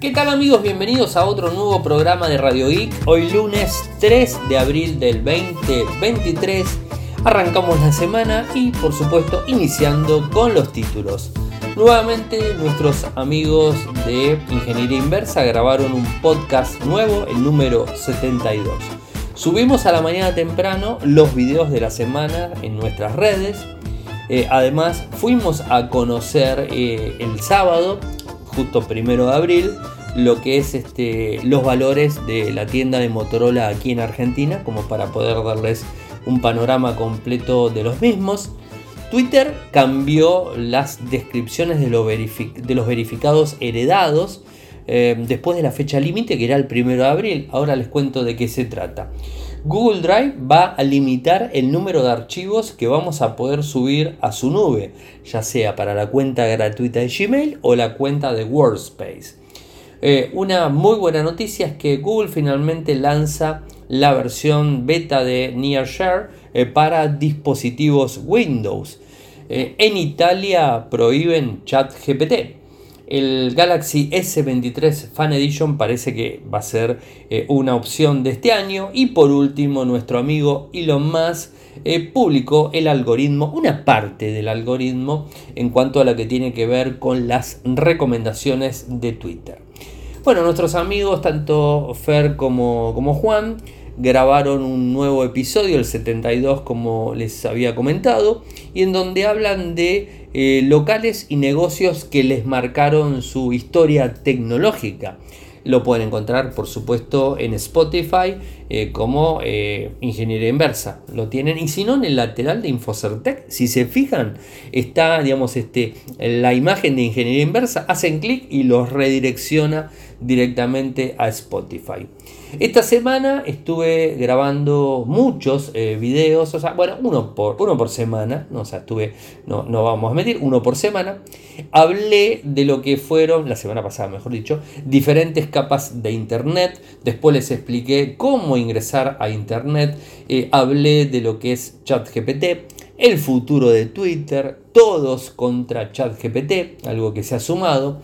¿Qué tal amigos? Bienvenidos a otro nuevo programa de Radio Geek. Hoy lunes 3 de abril del 2023 arrancamos la semana y por supuesto iniciando con los títulos. Nuevamente nuestros amigos de Ingeniería Inversa grabaron un podcast nuevo, el número 72. Subimos a la mañana temprano los videos de la semana en nuestras redes. Eh, además fuimos a conocer eh, el sábado, justo primero de abril, lo que es este, los valores de la tienda de Motorola aquí en Argentina, como para poder darles un panorama completo de los mismos. Twitter cambió las descripciones de, los verificados heredados eh, después de la fecha límite que era el 1 de abril. Ahora les cuento de qué se trata. Google Drive va a limitar el número de archivos que vamos a poder subir a su nube, ya sea para la cuenta gratuita de Gmail o la cuenta de Workspace. Eh, una muy buena noticia es que Google finalmente lanza la versión beta de NearShare eh, para dispositivos Windows. Eh, en Italia prohíben ChatGPT. El Galaxy S23 Fan Edition parece que va a ser eh, una opción de este año. Y por último, nuestro amigo Elon Musk publicó el algoritmo, una parte del algoritmo en cuanto a lo que tiene que ver con las recomendaciones de Twitter. Bueno, nuestros amigos, tanto Fer como Juan, grabaron un nuevo episodio, el 72 como les había comentado, y en donde hablan de eh, locales y negocios que les marcaron su historia tecnológica. Lo pueden encontrar, por supuesto, en Spotify eh, como eh, Ingeniería Inversa. Lo tienen. Y si no, en el lateral de Infocertec, si se fijan, está, digamos, este, la imagen de Ingeniería Inversa. Hacen clic y los redirecciona directamente a Spotify. Esta semana estuve grabando muchos eh, videos, o sea, bueno, uno por, uno por semana, no, o sea, estuve, no, no vamos a medir, uno por semana. Hablé de lo que fueron, la semana pasada mejor dicho, diferentes capas de Internet, después les expliqué cómo ingresar a Internet, eh, hablé de lo que es ChatGPT, el futuro de Twitter, todos contra ChatGPT, algo que se ha sumado.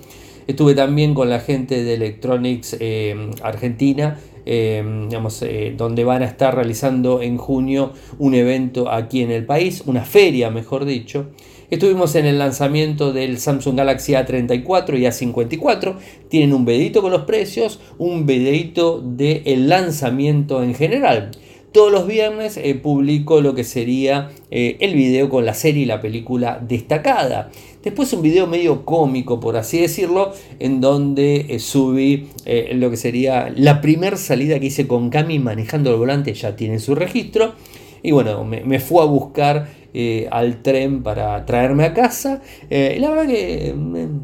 Estuve también con la gente de Electronics eh, Argentina Em, digamos, eh, donde van a estar realizando en junio un evento aquí en el país, una feria mejor dicho. Estuvimos en el lanzamiento del Samsung Galaxy A34 y A54. Tienen un videito con los precios, un videito del lanzamiento en general. Todos los viernes eh, publico lo que sería eh, el video con la serie y la película destacada. Después un video medio cómico, por así decirlo, en donde eh, subí eh, lo que sería la primera salida que hice con Cami manejando el volante, ya tiene su registro. Y bueno, me, fue a buscar eh, al tren para traerme a casa. y la verdad que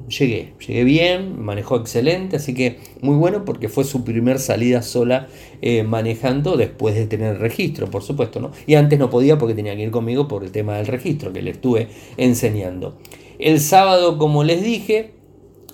llegué, llegué bien, manejó excelente, así que muy bueno porque fue su primer salida sola manejando después de tener registro, por supuesto. ¿no? Y antes no podía porque tenía que ir conmigo por el tema del registro que le estuve enseñando. El sábado, como les dije,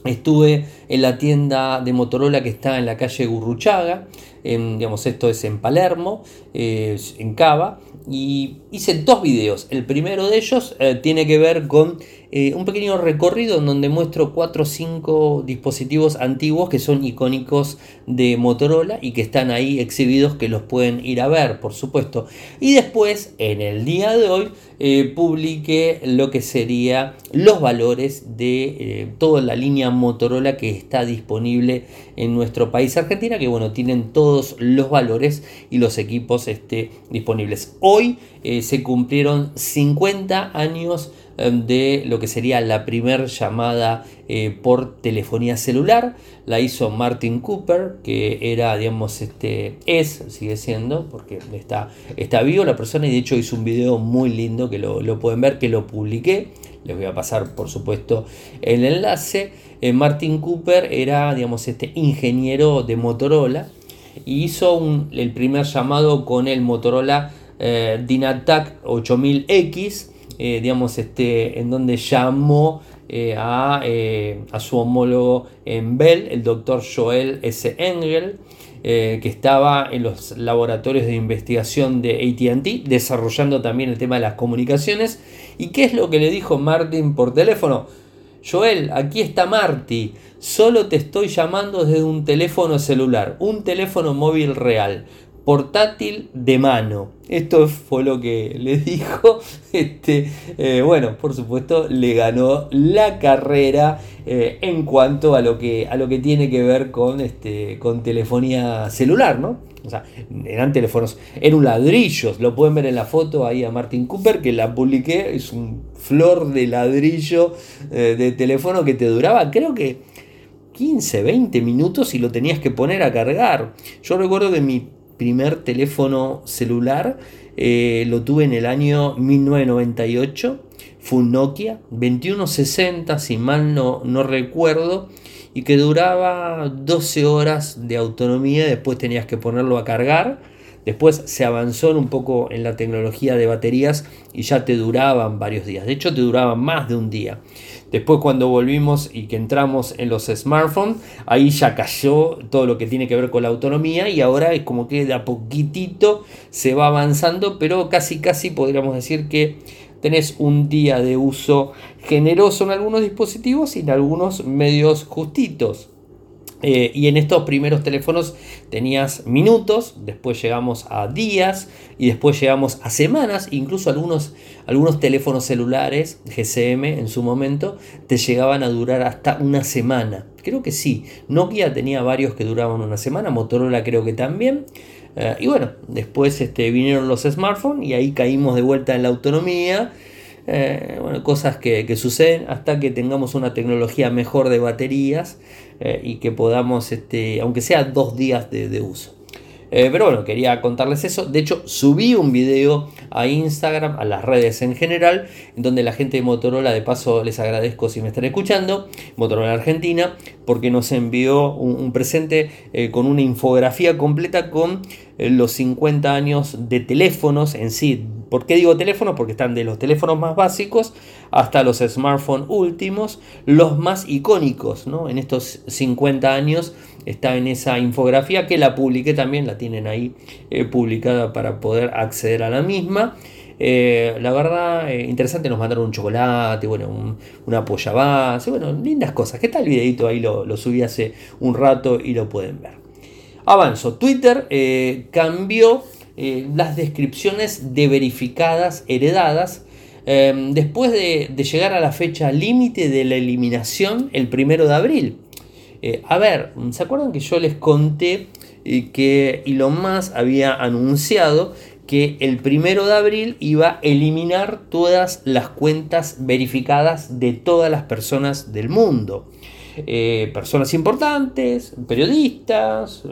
estuve en la tienda de Motorola que está en la calle Gurruchaga, en, digamos, esto es en Palermo, eh, en Cava, y hice dos videos. El primero de ellos eh, tiene que ver con eh, un pequeño recorrido en donde muestro 4 o 5 dispositivos antiguos que son icónicos de Motorola y que están ahí exhibidos que los pueden ir a ver, por supuesto. Y después, en el día de hoy, eh, publiqué lo que sería los valores de eh, toda la línea Motorola que está disponible en nuestro país Argentina, que bueno, tienen todos los valores y los equipos este, disponibles. Hoy se cumplieron 50 años Em, de lo que sería la primera llamada eh, por telefonía celular. La hizo Martin Cooper, que era, digamos, este, es, sigue siendo, porque está, está vivo la persona y de hecho hizo un video muy lindo que lo, pueden ver, que lo publiqué. Les voy a pasar, por supuesto, el enlace. Eh, Martin Cooper era, digamos, este ingeniero de Motorola y hizo el primer llamado con el Motorola eh, Dynatac 8000X eh, digamos, este, en donde llamó eh, eh, a, su homólogo en Bell, el doctor Joel S. Engel, que estaba en los laboratorios de investigación de ATT, desarrollando también el tema de las comunicaciones. ¿Y qué es lo que le dijo Martin por teléfono? Joel, aquí está Marty. Solo te estoy llamando desde un teléfono celular, un teléfono móvil real portátil de mano. Esto fue lo que le dijo. Este, eh, bueno, por supuesto, le ganó la carrera eh, en cuanto a lo, que, a lo que tiene que ver con, este, con telefonía celular, ¿no? O sea, eran teléfonos, era un ladrillo. Lo pueden ver en la foto ahí a Martin Cooper, que la publiqué. Es un flor de ladrillo eh, de teléfono que te duraba, creo que 15, 20 minutos y lo tenías que poner a cargar. Yo recuerdo que mi primer teléfono celular eh, lo tuve en el año 1998. Fue un Nokia 2160, si mal no, no recuerdo, y que duraba 12 horas de autonomía. Después tenías que ponerlo a cargar. Después se avanzó un poco en la tecnología de baterías y ya te duraban varios días. De hecho, te duraban más de un día. Después cuando volvimos y que entramos en los smartphones, ahí ya cayó todo lo que tiene que ver con la autonomía y ahora es como que de a poquitito se va avanzando, pero casi casi podríamos decir que tenés un día de uso generoso en algunos dispositivos y en algunos medios justitos. Eh, y en estos primeros teléfonos tenías minutos, después llegamos a días y después llegamos a semanas, incluso algunos, algunos teléfonos celulares GSM en su momento te llegaban a durar hasta una semana. Creo que sí, Nokia tenía varios que duraban una semana, Motorola creo que también. Eh, y bueno, después este, vinieron los smartphones y ahí caímos de vuelta en la autonomía eh, bueno, cosas que, suceden hasta que tengamos una tecnología mejor de baterías eh, y que podamos, este, aunque sea dos días de uso. Eh, pero bueno, quería contarles eso. De hecho, subí un video a Instagram, a las redes en general, en donde la gente de Motorola, de paso les agradezco si me están escuchando, Motorola Argentina, porque nos envió un, presente eh, con una infografía completa con eh, los 50 años de teléfonos en sí. ¿Por qué digo teléfonos? Porque están de los teléfonos más básicos hasta los smartphones últimos, los más icónicos, ¿no? En estos 50 años está en esa infografía que la publiqué también, la tienen ahí eh, publicada para poder acceder a la misma. Eh, la verdad, eh, interesante, nos mandaron un chocolate, bueno, una polla base, bueno, lindas cosas. ¿Qué tal el videito? Ahí lo, subí hace un rato y lo pueden ver. Avanzo, Twitter cambió las descripciones de verificadas heredadas después de, de llegar a la fecha límite de la eliminación el primero de abril. Eh, a ver, ¿se acuerdan que yo les conté eh, que Elon Musk había anunciado que el primero de abril iba a eliminar todas las cuentas verificadas de todas las personas del mundo? Eh, personas importantes, periodistas,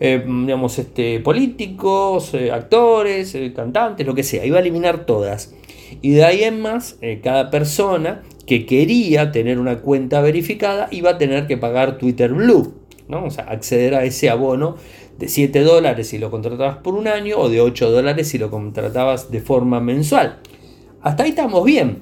digamos, este, políticos, actores, cantantes, lo que sea, iba a eliminar todas. Y de ahí en más, cada persona que quería tener una cuenta verificada iba a tener que pagar Twitter Blue, ¿no? o sea, acceder a ese abono de 7 dólares si lo contratabas por un año o de 8 dólares si lo contratabas de forma mensual. Hasta ahí estamos bien.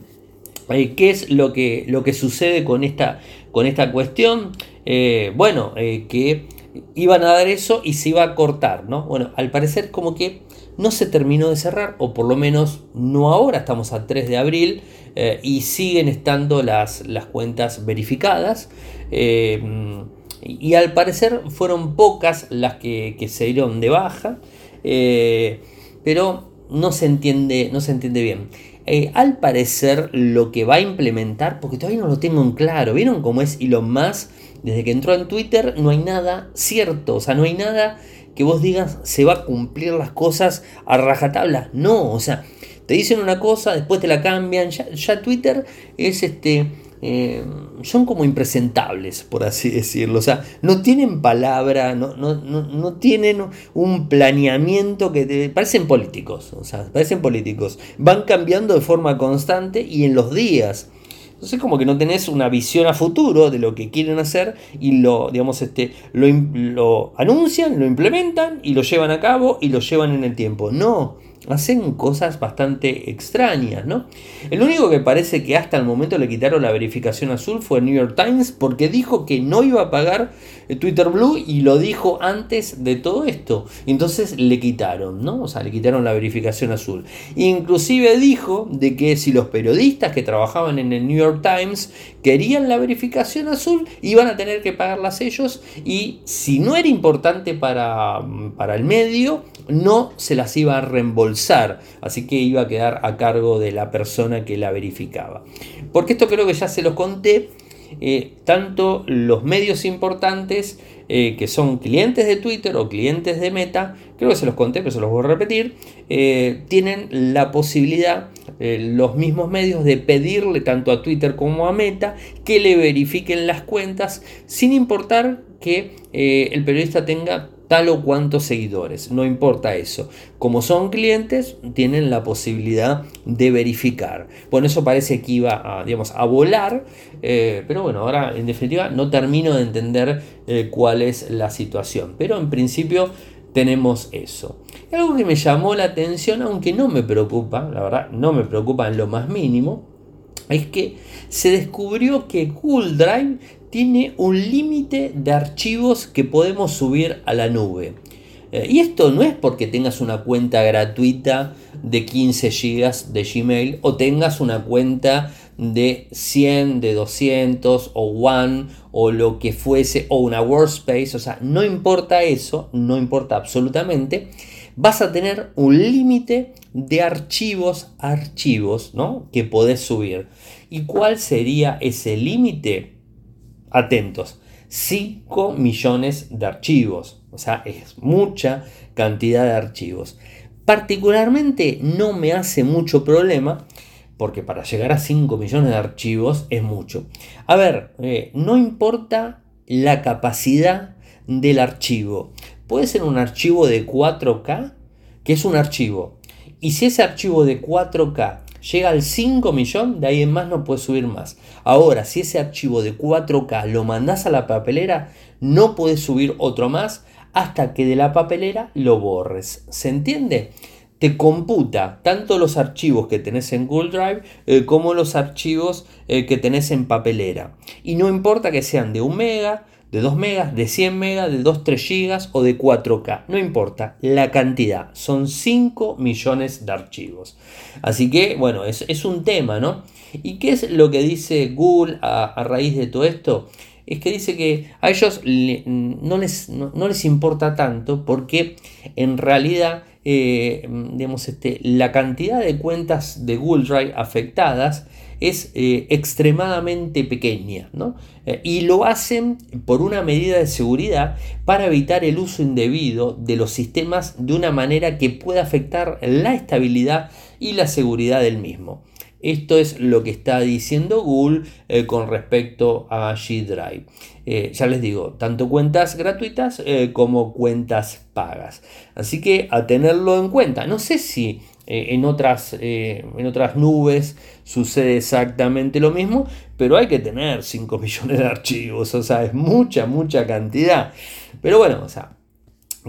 Eh, ¿Qué es lo que, lo que sucede con esta, con esta cuestión? Eh, bueno, eh, que iban a dar eso y se iba a cortar, ¿no? Bueno, al parecer como que no se terminó de cerrar, o por lo menos no ahora, estamos a 3 de abril, eh, y siguen estando las, las cuentas verificadas. Eh, y, al parecer fueron pocas las que, se dieron de baja, eh, pero no se entiende, no se entiende bien. al parecer lo que va a implementar, porque todavía no lo tengo en claro, ¿vieron cómo es Elon Musk? Desde que entró en Twitter no hay nada cierto, o sea, no hay nada que vos digas se va a cumplir las cosas a rajatabla. No, o sea, te dicen una cosa, después te la cambian. Ya, Twitter es este. Eh, son como impresentables, por así decirlo. O sea, no tienen palabra, no, no, tienen un planeamiento que te, parecen políticos. O sea, parecen políticos. Van cambiando de forma constante y en los días. Entonces como que no tenés una visión a futuro de lo que quieren hacer y lo, digamos, este, lo, anuncian, lo implementan y lo llevan a cabo y lo llevan en el tiempo. No, hacen cosas bastante extrañas, ¿no? El único que parece que hasta el momento le quitaron la verificación azul fue el New York Times porque dijo que no iba a pagar Twitter Blue y lo dijo antes de todo esto. Entonces le quitaron, ¿no? O sea, le quitaron la verificación azul. Inclusive dijo de que si los periodistas que trabajaban en el New York Times querían la verificación azul, iban a tener que pagarlas ellos y si no era importante para, para el medio, no se las iba a reembolsar. Así que iba a quedar a cargo de la persona que la verificaba. Porque esto creo que ya se los conté eh, tanto los medios importantes eh, que son clientes de Twitter o clientes de Meta, creo que se los conté, pero se los voy a repetir, eh, tienen la posibilidad, los mismos medios, de pedirle tanto a Twitter como a Meta que le verifiquen las cuentas sin importar que el periodista tenga tal o cuantos seguidores, no importa eso. Como son clientes, tienen la posibilidad de verificar. Bueno, eso parece que iba a, digamos, a volar, eh, pero bueno, ahora en definitiva no termino de entender eh, cuál es la situación. Pero en principio tenemos eso. Algo que me llamó la atención, aunque no me preocupa, la verdad, no me preocupa en lo más mínimo, es que se descubrió que Google Drive tiene un límite de archivos que podemos subir a la nube. Eh, y esto no es porque tengas una cuenta gratuita de 15 GB de Gmail o tengas una cuenta de 100, de 200 o One o lo que fuese o una Workspace. O sea, no importa eso, no importa absolutamente. Vas a tener un límite de archivos, archivos, ¿no? Que podés subir. ¿Y cuál sería ese límite? Atentos, 5 millones de archivos. O sea, es mucha cantidad de archivos. Particularmente no me hace mucho problema porque para llegar a 5 millones de archivos es mucho. A ver, eh, no importa la capacidad del archivo. Puede ser un archivo de 4K, que es un archivo. Y si ese archivo de 4K llega al 5 millón, de ahí en más no puedes subir más. Ahora, si ese archivo de 4K lo mandas a la papelera, no puedes subir otro más hasta que de la papelera lo borres. ¿Se entiende? Te computa tanto los archivos que tenés en Google Drive eh, como los archivos eh, que tenés en papelera. Y no importa que sean de 1 mega, de 2 megas, de 100 megas, de 2, 3 gigas o de 4K. No importa la cantidad, son 5 millones de archivos. Así que, bueno, es, un tema, ¿no? ¿Y qué es lo que dice Google a, raíz de todo esto? Es que dice que a ellos no, les, no, les, importa tanto porque en realidad eh, digamos, este, la cantidad de cuentas de Google Drive afectadas es eh, extremadamente pequeña. ¿no? Eh, y lo hacen por una medida de seguridad para evitar el uso indebido de los sistemas de una manera que pueda afectar la estabilidad y la seguridad del mismo. Esto es lo que está diciendo Google eh, con respecto a G Drive. ya les digo, tanto cuentas gratuitas como cuentas pagas. Así que a tenerlo en cuenta. No sé si en, otras, en otras nubes sucede exactamente lo mismo, pero hay que tener 5 millones de archivos, o sea, es mucha, mucha cantidad. Pero bueno, o sea,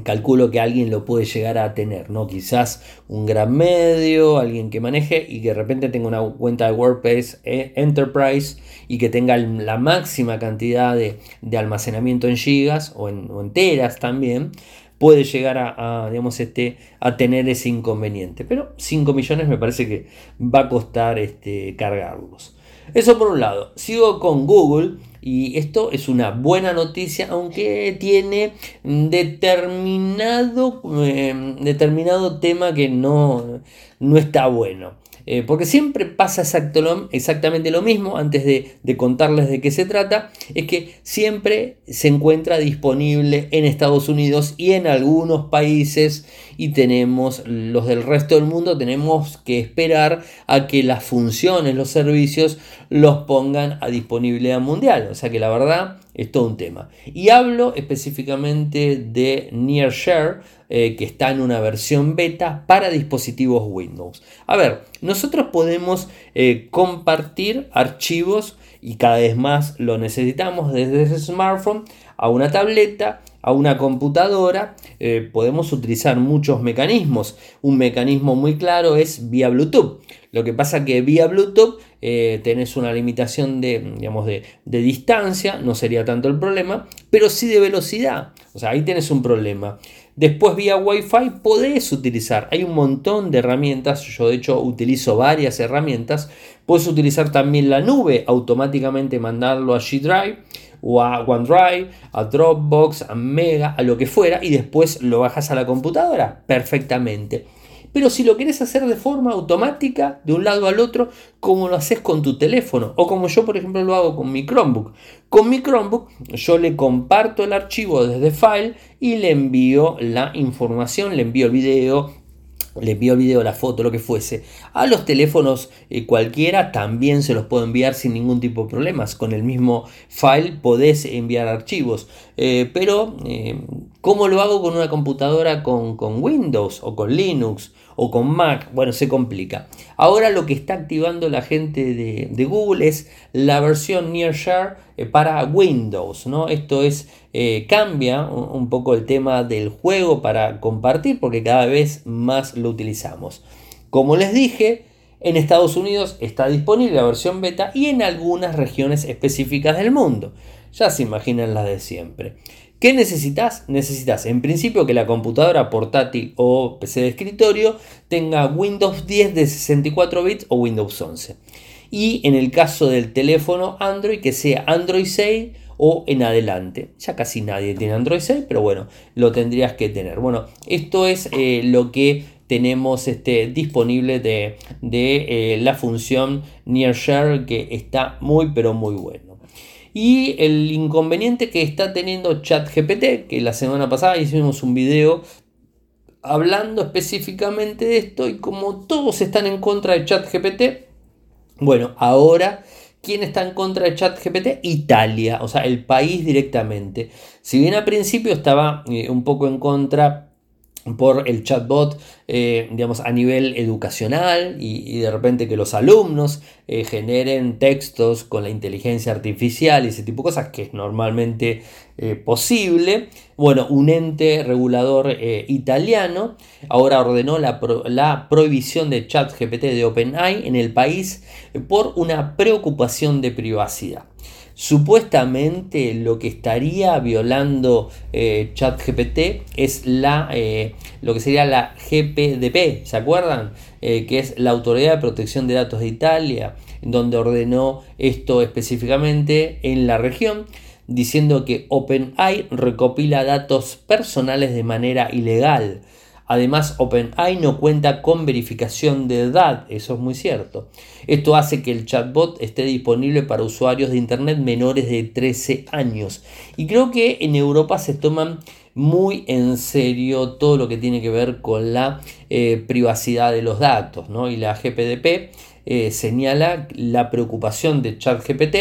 calculo que alguien lo puede llegar a tener, ¿no? Quizás un gran medio, alguien que maneje y que de repente tenga una cuenta de WordPress eh, Enterprise y que tenga la máxima cantidad de, almacenamiento en gigas o en, o también puede llegar a, digamos, este, a tener ese inconveniente. Pero 5 millones me parece que va a costar este, cargarlos. Eso por un lado. Sigo con Google y esto es una buena noticia, aunque tiene determinado, eh, determinado tema que no, no está bueno. Eh, porque siempre pasa exactamente lo mismo, antes de, contarles de qué se trata, es que siempre se encuentra disponible en Estados Unidos y en algunos países y tenemos los del resto del mundo, tenemos que esperar a que las funciones, los servicios los pongan a disponibilidad mundial. O sea que la verdad es todo un tema. Y hablo específicamente de NearShare, eh, que está en una versión beta para dispositivos Windows. A ver, nosotros podemos eh, compartir archivos y cada vez más lo necesitamos desde ese smartphone a una tableta a una computadora, eh, podemos utilizar muchos mecanismos. Un mecanismo muy claro es vía Bluetooth. Lo que pasa que vía Bluetooth eh, tenés una limitación de, digamos, de, de, distancia, no sería tanto el problema, pero sí de velocidad. O sea, ahí tenés un problema. Después vía Wi-Fi podés utilizar, hay un montón de herramientas, yo de hecho utilizo varias herramientas, puedes utilizar también la nube, automáticamente mandarlo a G Drive o a OneDrive, a Dropbox, a Mega, a lo que fuera, y después lo bajas a la computadora perfectamente. Pero si lo quieres hacer de forma automática, de un lado al otro, como lo haces con tu teléfono, o como yo por ejemplo lo hago con mi Chromebook. Con mi Chromebook yo le comparto el archivo desde File y le envío la información, le envío el video, le envío el video, la foto, lo que fuese. A los teléfonos eh, cualquiera también se los puedo enviar sin ningún tipo de problemas. Con el mismo file podés enviar archivos. Eh, pero, eh, ¿cómo lo hago con una computadora con, con Windows o con Linux? o con Mac, bueno, se complica. Ahora lo que está activando la gente de, Google es la versión Nearshare eh, para Windows, ¿no? Esto es, eh, cambia un, poco el tema del juego para compartir porque cada vez más lo utilizamos. Como les dije, en Estados Unidos está disponible la versión beta y en algunas regiones específicas del mundo. Ya se imaginan las de siempre. ¿Qué necesitas? Necesitas en principio que la computadora portátil o PC de escritorio tenga Windows 10 de 64 bits o Windows 11. Y en el caso del teléfono Android que sea Android 6 o en adelante. Ya casi nadie tiene Android 6, pero bueno, lo tendrías que tener. Bueno, esto es eh, lo que tenemos este, disponible de, eh, la función Near Share que está muy pero muy bueno. Y el inconveniente que está teniendo ChatGPT, que la semana pasada hicimos un video hablando específicamente de esto y como todos están en contra de ChatGPT, bueno, ahora ¿Quién está en contra de ChatGPT? Italia, o sea, el país directamente. Si bien al principio estaba eh, un poco en contra por el chatbot, eh, digamos, a nivel educacional y, de repente que los alumnos eh, generen textos con la inteligencia artificial y ese tipo de cosas que es normalmente eh, posible. Bueno, un ente regulador italiano ahora ordenó la, la prohibición de ChatGPT de OpenAI en el país por una preocupación de privacidad. Supuestamente lo que estaría violando eh, ChatGPT es la, eh, lo que sería la GPDP, ¿se acuerdan? Eh, que es la Autoridad de Protección de Datos de Italia, donde ordenó esto específicamente en la región, diciendo que OpenAI recopila datos personales de manera ilegal. Además, OpenAI no cuenta con verificación de edad, eso es muy cierto. Esto hace que el chatbot esté disponible para usuarios de Internet menores de 13 años. Y creo que en Europa se toman muy en serio todo lo que tiene que ver con la eh, privacidad de los datos. ¿no? Y la GPDP eh, señala la preocupación de ChatGPT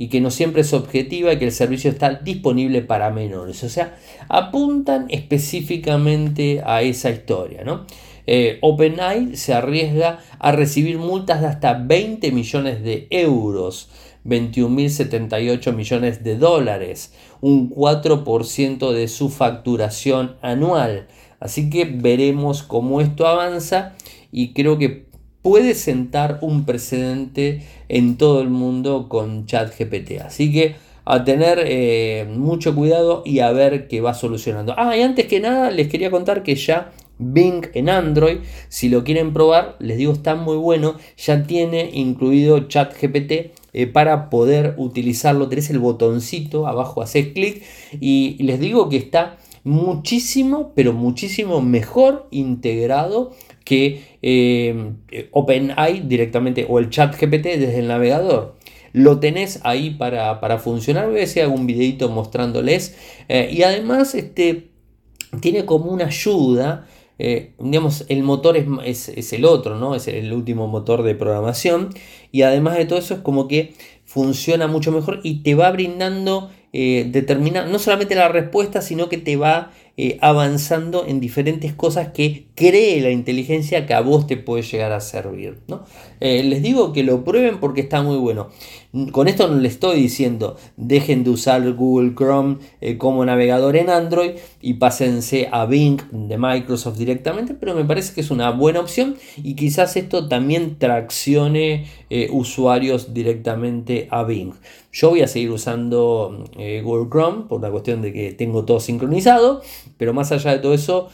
y que no siempre es objetiva y que el servicio está disponible para menores. O sea, apuntan específicamente a esa historia. ¿no? Eh, OpenAI se arriesga a recibir multas de hasta 20 millones de euros. 21.078 millones de dólares, un 4% de su facturación anual. Así que veremos cómo esto avanza y creo que puede sentar un precedente en todo el mundo con ChatGPT. Así que a tener eh, mucho cuidado y a ver qué va solucionando. Ah, y antes que nada les quería contar que ya Bing en Android, si lo quieren probar, les digo está muy bueno, ya tiene incluido ChatGPT eh, para poder utilizarlo. Tenés el botoncito abajo, haces clic y les digo que está muchísimo, pero muchísimo mejor integrado que eh, OpenAI directamente o el chat GPT desde el navegador. Lo tenés ahí para, funcionar. Voy a hacer un videito mostrándoles. Eh, y además este, tiene como una ayuda. Eh, digamos, el motor es, es, el otro, ¿no? Es el último motor de programación. Y además de todo eso es como que funciona mucho mejor y te va brindando determina, no solamente la respuesta, sino que te va eh, avanzando en diferentes cosas que cree la inteligencia que a vos te puede llegar a servir. ¿no? Eh, les digo que lo prueben porque está muy bueno. Con esto no les estoy diciendo dejen de usar Google Chrome eh, como navegador en Android y pásense a Bing de Microsoft directamente, pero me parece que es una buena opción y quizás esto también traccione usuarios directamente a Bing. Yo voy a seguir usando Google Chrome por la cuestión de que tengo todo sincronizado, pero más allá de todo eso,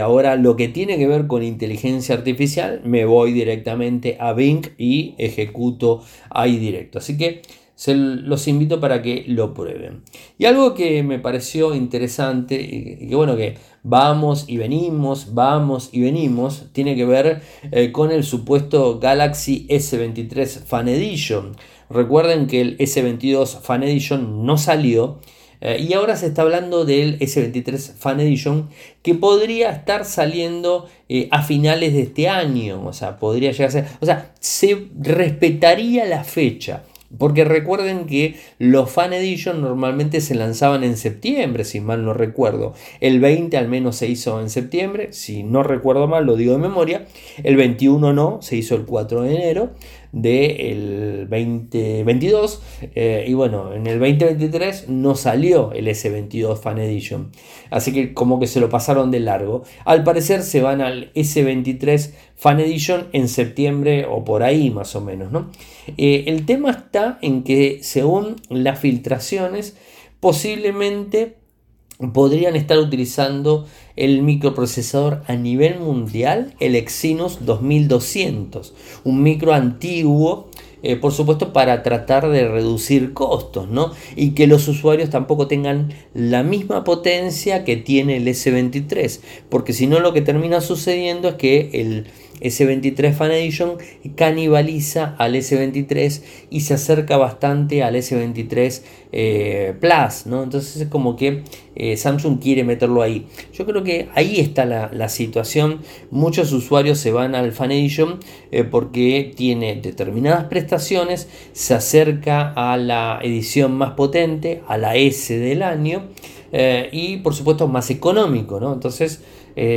ahora lo que tiene tiene que ver con inteligencia artificial, me voy directamente a Bing y ejecuto ahí directo. Así que se los invito para que lo prueben. Y algo que me pareció interesante, y que bueno, que vamos y venimos, vamos y venimos, tiene que ver eh, con el supuesto Galaxy S23 Fan Edition. Recuerden que el S22 Fan Edition no salió eh, y ahora se está hablando del S23 Fan Edition que podría estar saliendo eh, a finales de este año. O sea, podría llegar a ser. O sea, se respetaría la fecha. Porque recuerden que los Fan Edition normalmente se lanzaban en septiembre, si mal no recuerdo. El 20 al menos se hizo en septiembre, si no recuerdo mal, lo digo de memoria. El 21 no, se hizo el 4 de enero del 2022 eh, y bueno en el 2023 no salió el S22 Fan Edition así que como que se lo pasaron de largo al parecer se van al S23 Fan Edition en septiembre o por ahí más o menos ¿no? Eh, el tema está en que según las filtraciones posiblemente podrían estar utilizando el microprocesador a nivel mundial, el Exynos 2200, un micro antiguo, eh, por supuesto, para tratar de reducir costos, ¿no? Y que los usuarios tampoco tengan la misma potencia que tiene el S23, porque si no lo que termina sucediendo es que el S23 Fan Edition canibaliza al S23 y se acerca bastante al S23 eh, Plus, ¿no? Entonces es como que eh, Samsung quiere meterlo ahí. Yo creo que ahí está la, situación. Muchos usuarios se van al Fan Edition eh, porque tiene determinadas prestaciones, se acerca a la edición más potente, a la S del año y por supuesto más económico, ¿no? Entonces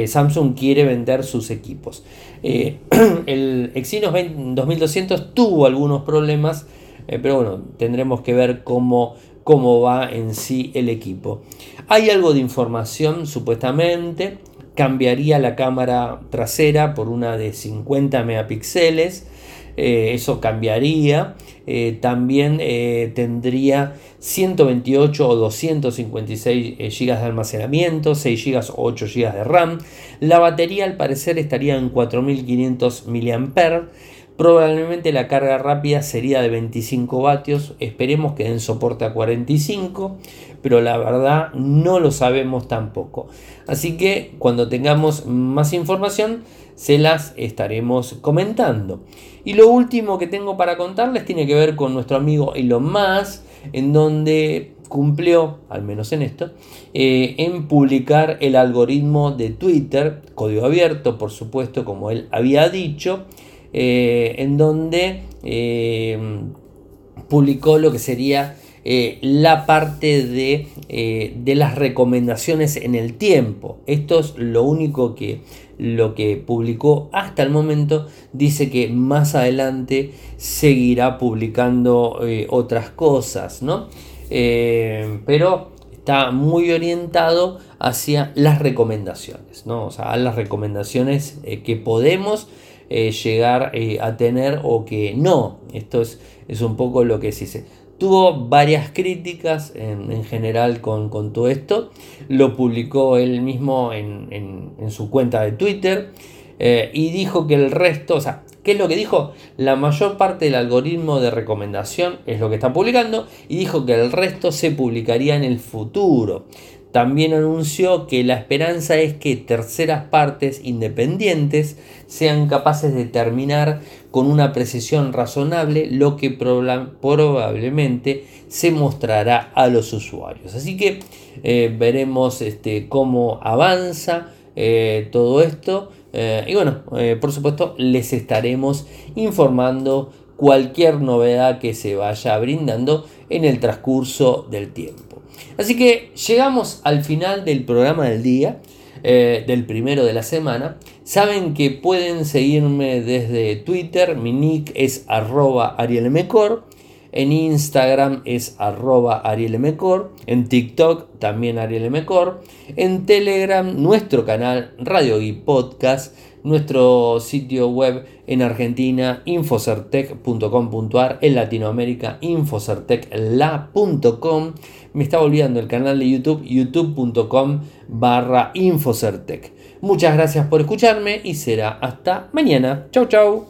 Samsung quiere vender sus equipos. el Exynos 2200 tuvo algunos problemas eh, pero bueno, tendremos que ver cómo, cómo va en sí el equipo. Hay algo de información, supuestamente, cambiaría la cámara trasera por una de 50 megapíxeles. Eh, eso cambiaría. Eh, también tendría 128 o 256 GB de almacenamiento, 6 GB o 8 GB de RAM. La batería al parecer estaría en 4500 mAh. Probablemente la carga rápida sería de 25 vatios, esperemos que den soporte a 45, pero la verdad no lo sabemos tampoco. Así que cuando tengamos más información se las estaremos comentando. Y lo último que tengo para contarles tiene que ver con nuestro amigo Elon Musk, en donde cumplió, al menos en esto, eh, en publicar el algoritmo de Twitter, código abierto, por supuesto, como él había dicho, eh, en donde eh, publicó lo que sería eh, la parte de, de, las recomendaciones en el tiempo. Esto es lo único que lo que publicó hasta el momento. Dice que más adelante seguirá publicando otras cosas, ¿no? pero está muy orientado hacia las recomendaciones, ¿no? O sea, a las recomendaciones que podemos eh, llegar eh, a tener o que no. Esto es, es un poco lo que se dice. Tuvo varias críticas en, general con, todo esto. Lo publicó él mismo en, su cuenta de Twitter. Eh, y dijo que el resto, o sea, ¿qué es lo que dijo? La mayor parte del algoritmo de recomendación es lo que está publicando y dijo que el resto se publicaría en el futuro. También anunció que la esperanza es que terceras partes independientes sean capaces de determinar con una precisión razonable lo que probablemente se mostrará a los usuarios. Así que eh, veremos este, cómo avanza eh, todo esto. Eh, y bueno, por supuesto les estaremos informando cualquier novedad que se vaya brindando en el transcurso del tiempo. Así que llegamos al final del programa del día, eh, del primero de la semana. Saben que pueden seguirme desde Twitter, mi nick es arroba arielmecor. En Instagram es arroba arielmecor. En TikTok también arielmecor. En Telegram nuestro canal Radio y Podcast nuestro sitio web en Argentina, infocertec.com.ar, en Latinoamérica, infocertecla.com. Me estaba olvidando el canal de YouTube, youtube.com barra infocertec. Muchas gracias por escucharme y será hasta mañana. Chau, chau.